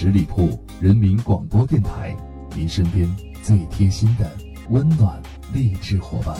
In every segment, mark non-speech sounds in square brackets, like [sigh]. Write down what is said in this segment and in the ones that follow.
十里铺人民广播电台，您身边最贴心的温暖励志伙伴。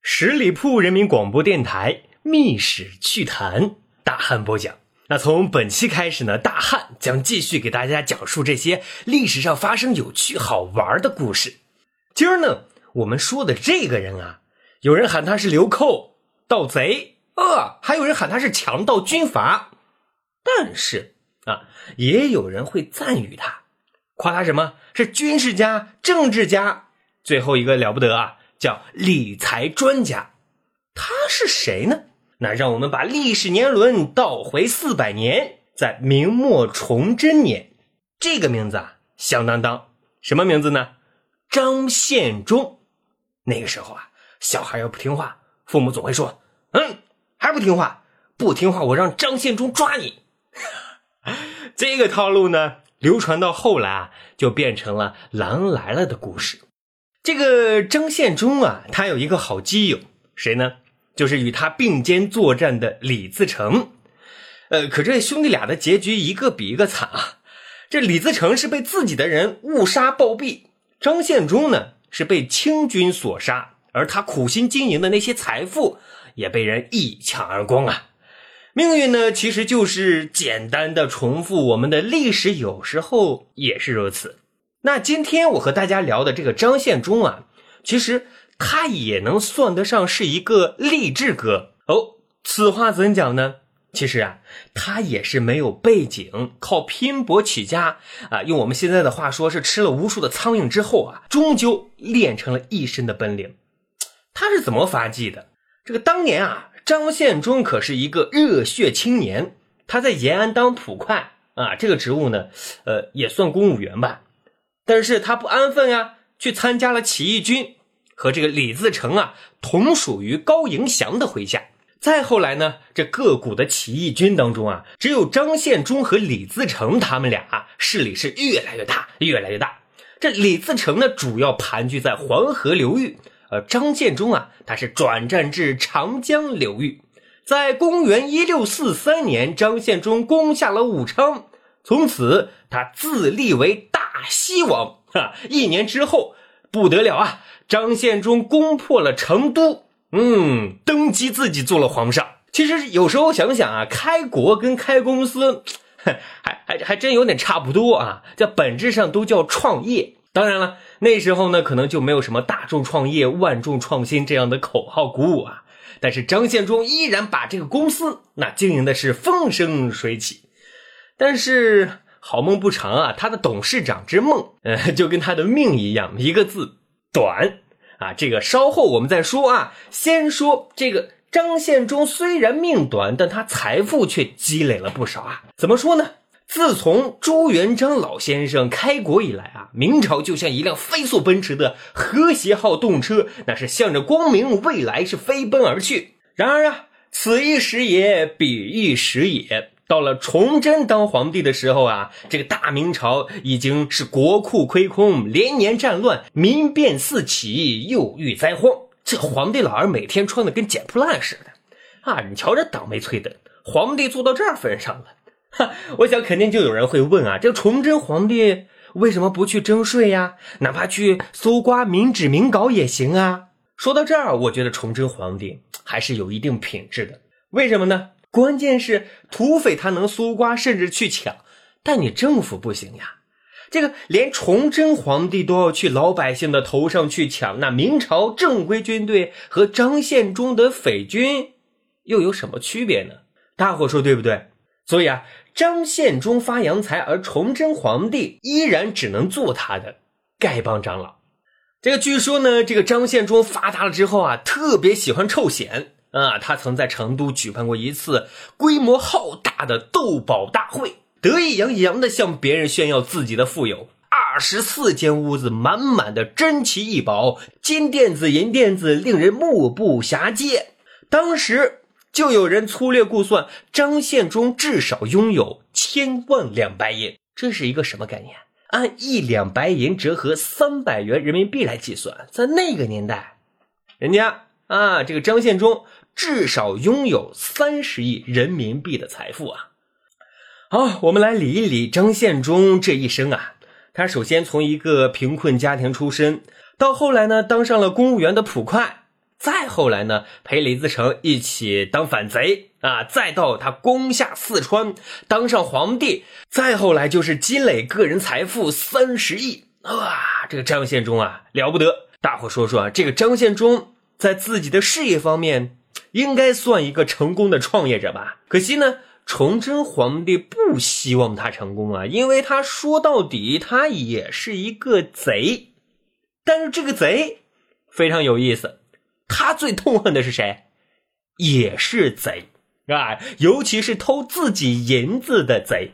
十里铺人民广播电台《秘史趣谈》大汉播讲。那从本期开始呢，大汉将继续给大家讲述这些历史上发生有趣好玩的故事。今儿呢，我们说的这个人啊，有人喊他是流寇、盗贼，呃，还有人喊他是强盗军阀。但是啊，也有人会赞誉他，夸他什么是军事家、政治家。最后一个了不得啊，叫理财专家。他是谁呢？那让我们把历史年轮倒回四百年，在明末崇祯年，这个名字啊响当当，什么名字呢？张献忠。那个时候啊，小孩要不听话，父母总会说：“嗯，还不听话，不听话，我让张献忠抓你。” [laughs] 这个套路呢，流传到后来啊，就变成了“狼来了”的故事。这个张献忠啊，他有一个好基友，谁呢？就是与他并肩作战的李自成。呃，可这兄弟俩的结局一个比一个惨啊！这李自成是被自己的人误杀暴毙，张献忠呢是被清军所杀，而他苦心经营的那些财富也被人一抢而光啊！命运呢，其实就是简单的重复我们的历史，有时候也是如此。那今天我和大家聊的这个张献忠啊，其实他也能算得上是一个励志哥哦。此话怎讲呢？其实啊，他也是没有背景，靠拼搏起家啊。用我们现在的话说，是吃了无数的苍蝇之后啊，终究练成了一身的本领。他是怎么发迹的？这个当年啊。张献忠可是一个热血青年，他在延安当捕快啊，这个职务呢，呃，也算公务员吧。但是他不安分呀，去参加了起义军，和这个李自成啊同属于高迎祥的麾下。再后来呢，这各股的起义军当中啊，只有张献忠和李自成他们俩势力是越来越大，越来越大。这李自成呢，主要盘踞在黄河流域。而张献忠啊，他是转战至长江流域，在公元一六四三年，张献忠攻下了武昌，从此他自立为大西王。哈，一年之后，不得了啊！张献忠攻破了成都，嗯，登基自己做了皇上。其实有时候想想啊，开国跟开公司，[laughs] 还还还真有点差不多啊，在本质上都叫创业。当然了，那时候呢，可能就没有什么大众创业、万众创新这样的口号鼓舞啊。但是张献忠依然把这个公司那经营的是风生水起。但是好梦不长啊，他的董事长之梦，呃，就跟他的命一样，一个字短啊。这个稍后我们再说啊。先说这个张献忠虽然命短，但他财富却积累了不少啊。怎么说呢？自从朱元璋老先生开国以来啊，明朝就像一辆飞速奔驰的和谐号动车，那是向着光明未来是飞奔而去。然而啊，此一时也，彼一时也。到了崇祯当皇帝的时候啊，这个大明朝已经是国库亏空，连年战乱，民变四起，又遇灾荒。这皇帝老儿每天穿的跟捡破烂似的啊！你瞧这倒霉催的，皇帝做到这份上了。[laughs] 我想肯定就有人会问啊，这个崇祯皇帝为什么不去征税呀？哪怕去搜刮民脂民膏也行啊。说到这儿，我觉得崇祯皇帝还是有一定品质的。为什么呢？关键是土匪他能搜刮，甚至去抢，但你政府不行呀。这个连崇祯皇帝都要去老百姓的头上去抢，那明朝正规军队和张献忠的匪军又有什么区别呢？大伙说对不对？所以啊。张献忠发洋财，而崇祯皇帝依然只能做他的丐帮长老。这个据说呢，这个张献忠发达了之后啊，特别喜欢臭显啊。他曾在成都举办过一次规模浩大的斗宝大会，得意洋洋的向别人炫耀自己的富有。二十四间屋子满满的珍奇异宝，金垫子、银垫子，令人目不暇接。当时。就有人粗略估算，张献忠至少拥有千万两白银，这是一个什么概念？按一两白银折合三百元人民币来计算，在那个年代，人家啊，这个张献忠至少拥有三十亿人民币的财富啊！好，我们来理一理张献忠这一生啊。他首先从一个贫困家庭出身，到后来呢当上了公务员的捕快，再后来呢陪李自成一起当反贼啊，再到他攻下四川，当上皇帝，再后来就是积累个人财富三十亿。哇，这个张献忠啊了不得！大伙说说啊，这个张献忠在自己的事业方面应该算一个成功的创业者吧？可惜呢。崇祯皇帝不希望他成功啊，因为他说到底他也是一个贼。但是这个贼非常有意思，他最痛恨的是谁？也是贼是吧，尤其是偷自己银子的贼。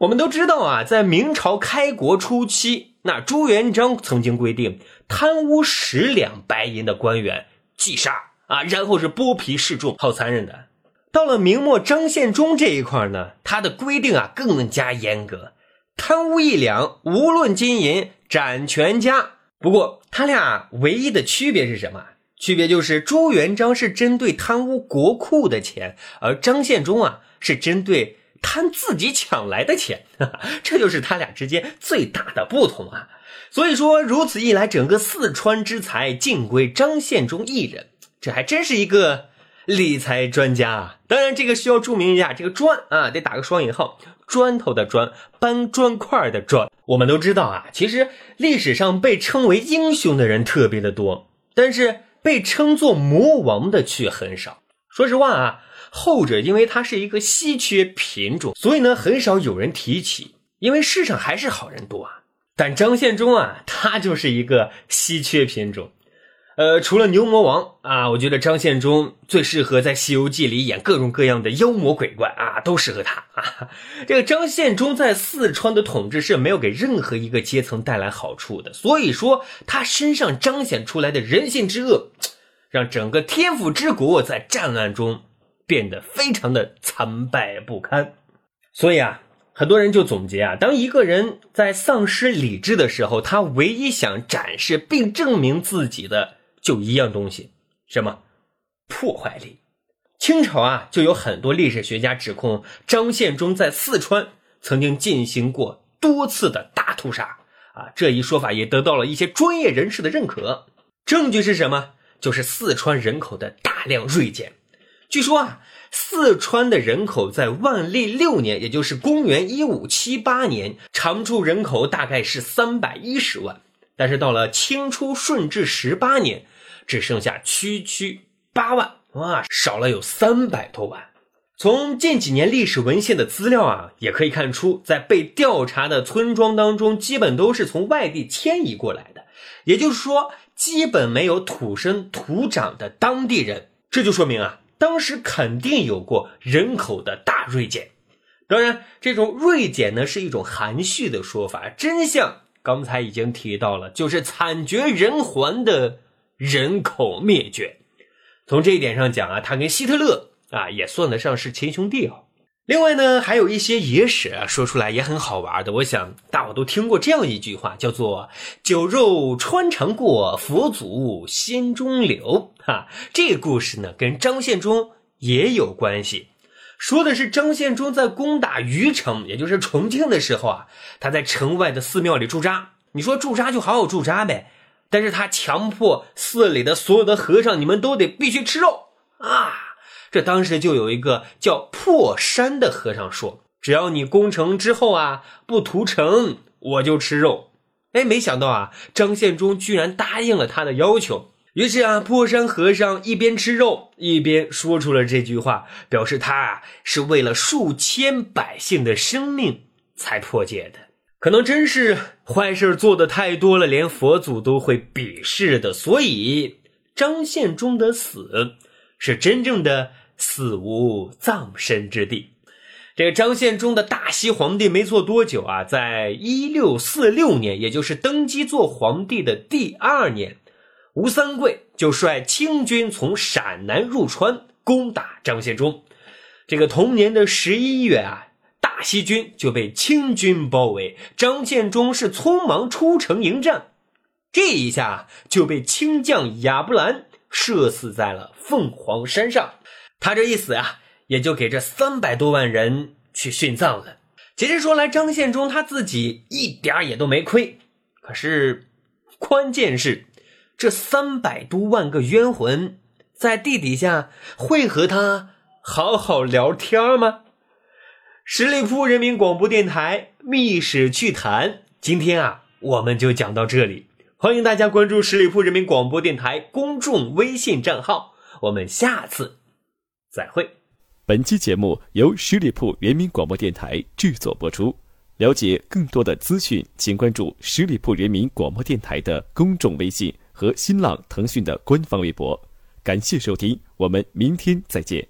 我们都知道啊，在明朝开国初期，那朱元璋曾经规定，贪污十两白银的官员即杀啊，然后是剥皮示众，好残忍的。到了明末张献忠这一块呢，他的规定啊更加严格，贪污一两，无论金银斩全家。不过他俩唯一的区别是什么？区别就是朱元璋是针对贪污国库的钱，而张献忠啊是针对贪自己抢来的钱，[laughs] 这就是他俩之间最大的不同啊。所以说，如此一来，整个四川之财尽归张献忠一人，这还真是一个。理财专家啊，当然这个需要注明一下，这个砖啊得打个双引号，砖头的砖，搬砖块的砖。我们都知道啊，其实历史上被称为英雄的人特别的多，但是被称作魔王的却很少。说实话啊，后者因为它是一个稀缺品种，所以呢很少有人提起，因为世上还是好人多啊。但张献忠啊，他就是一个稀缺品种。呃，除了牛魔王啊，我觉得张献忠最适合在《西游记》里演各种各样的妖魔鬼怪啊，都适合他啊。这个张献忠在四川的统治是没有给任何一个阶层带来好处的，所以说他身上彰显出来的人性之恶，让整个天府之国在战乱中变得非常的残败不堪。所以啊，很多人就总结啊，当一个人在丧失理智的时候，他唯一想展示并证明自己的。就一样东西，什么破坏力？清朝啊，就有很多历史学家指控张献忠在四川曾经进行过多次的大屠杀啊，这一说法也得到了一些专业人士的认可。证据是什么？就是四川人口的大量锐减。据说啊，四川的人口在万历六年，也就是公元一五七八年，常住人口大概是三百一十万，但是到了清初顺治十八年。只剩下区区八万哇，少了有三百多万。从近几年历史文献的资料啊，也可以看出，在被调查的村庄当中，基本都是从外地迁移过来的，也就是说，基本没有土生土长的当地人。这就说明啊，当时肯定有过人口的大锐减。当然，这种锐减呢，是一种含蓄的说法，真相刚才已经提到了，就是惨绝人寰的。人口灭绝，从这一点上讲啊，他跟希特勒啊也算得上是亲兄弟哦。另外呢，还有一些野史啊，说出来也很好玩的。我想大伙都听过这样一句话，叫做“酒肉穿肠过，佛祖心中留”。哈，这个故事呢，跟张献忠也有关系，说的是张献忠在攻打虞城，也就是重庆的时候啊，他在城外的寺庙里驻扎。你说驻扎就好好驻扎呗。但是他强迫寺里的所有的和尚，你们都得必须吃肉啊！这当时就有一个叫破山的和尚说：“只要你攻城之后啊，不屠城，我就吃肉。”哎，没想到啊，张献忠居然答应了他的要求。于是啊，破山和尚一边吃肉，一边说出了这句话，表示他啊是为了数千百姓的生命才破戒的。可能真是坏事做的太多了，连佛祖都会鄙视的。所以张献忠的死是真正的死无葬身之地。这个张献忠的大西皇帝没做多久啊，在一六四六年，也就是登基做皇帝的第二年，吴三桂就率清军从陕南入川攻打张献忠。这个同年的十一月啊。西军就被清军包围，张献忠是匆忙出城迎战，这一下就被清将亚布兰射死在了凤凰山上。他这一死啊，也就给这三百多万人去殉葬了。其实说来，张献忠他自己一点也都没亏。可是，关键是这三百多万个冤魂在地底下会和他好好聊天吗？十里铺人民广播电台《密史趣谈》，今天啊，我们就讲到这里。欢迎大家关注十里铺人民广播电台公众微信账号，我们下次再会。本期节目由十里铺人民广播电台制作播出。了解更多的资讯，请关注十里铺人民广播电台的公众微信和新浪、腾讯的官方微博。感谢收听，我们明天再见。